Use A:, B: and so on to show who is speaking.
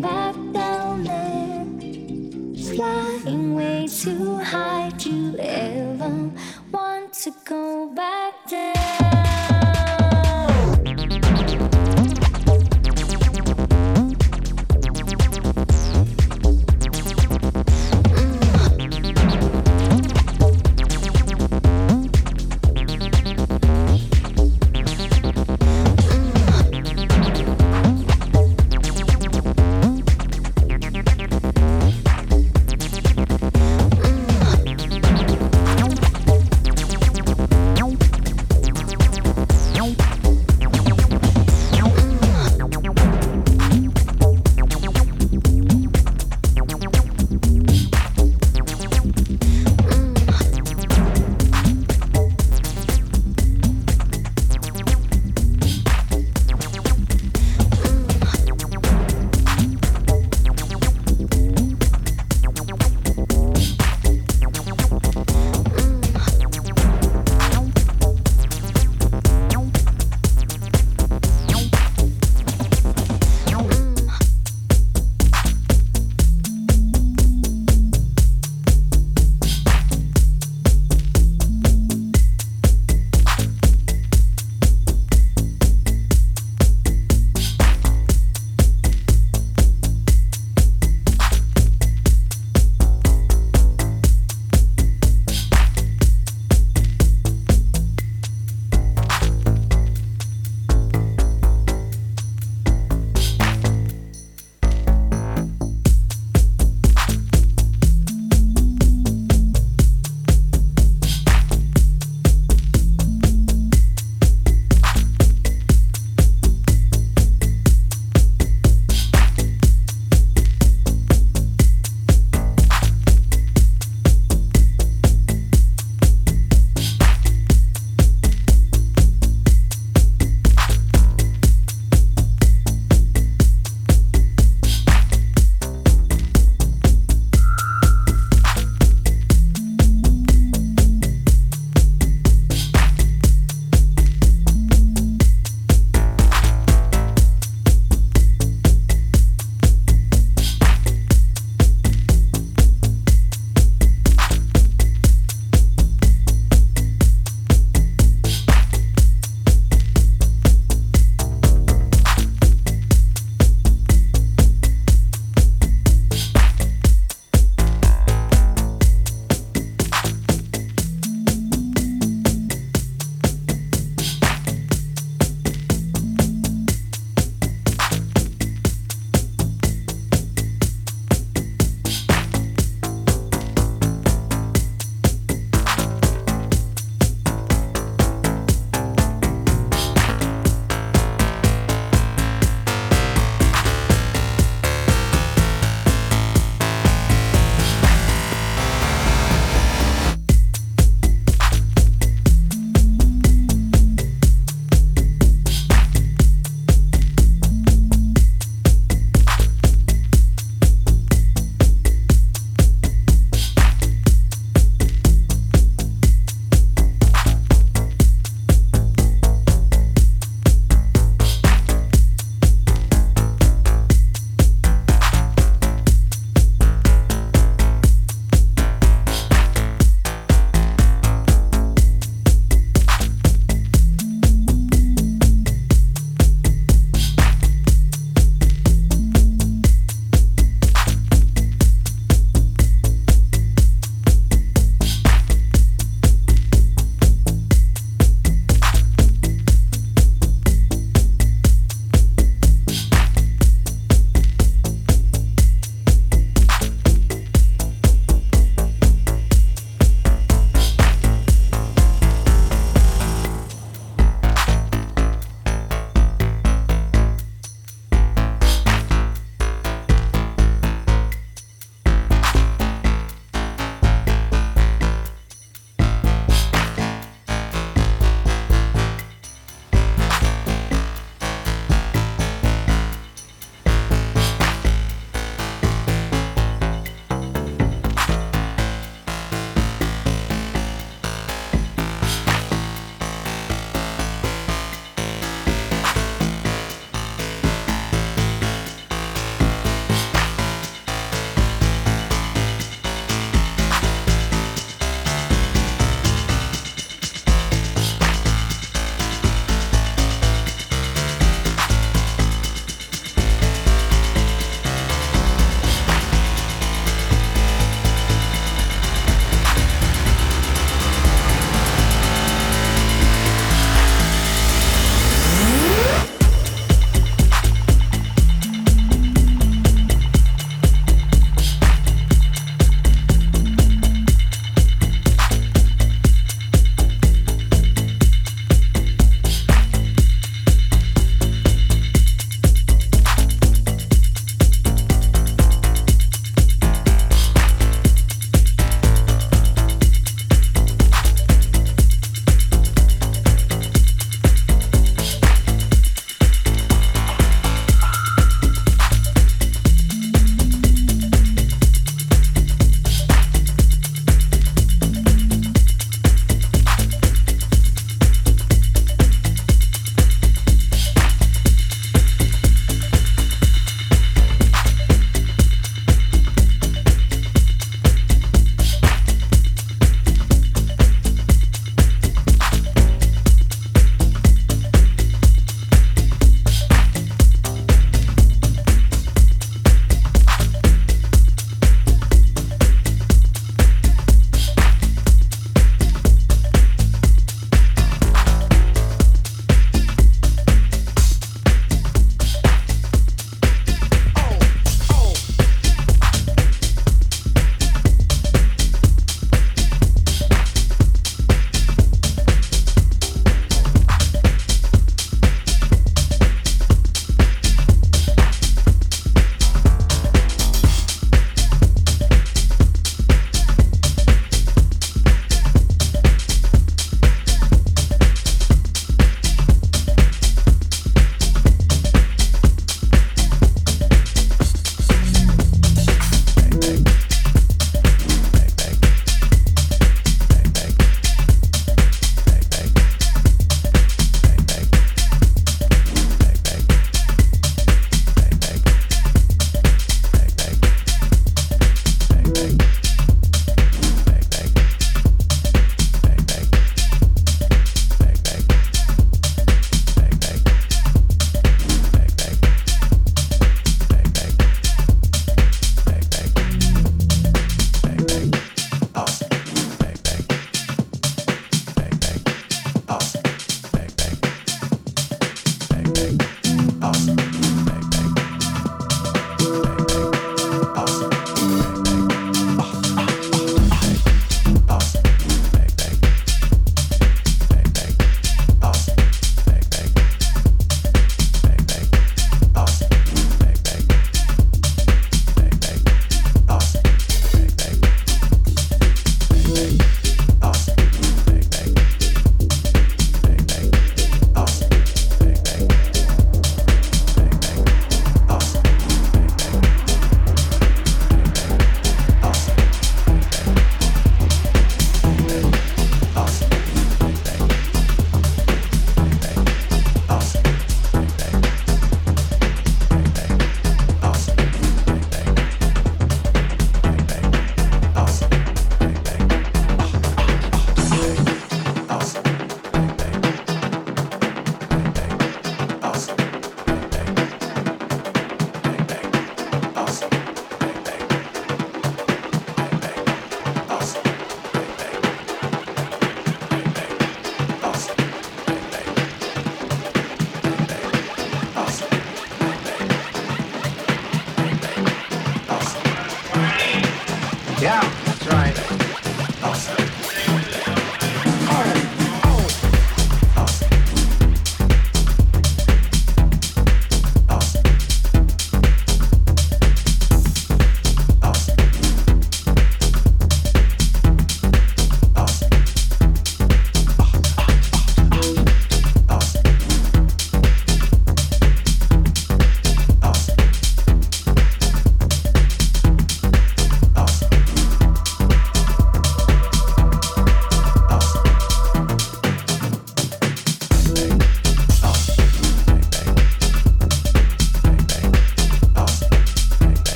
A: back down there. Flying way too high to ever want to go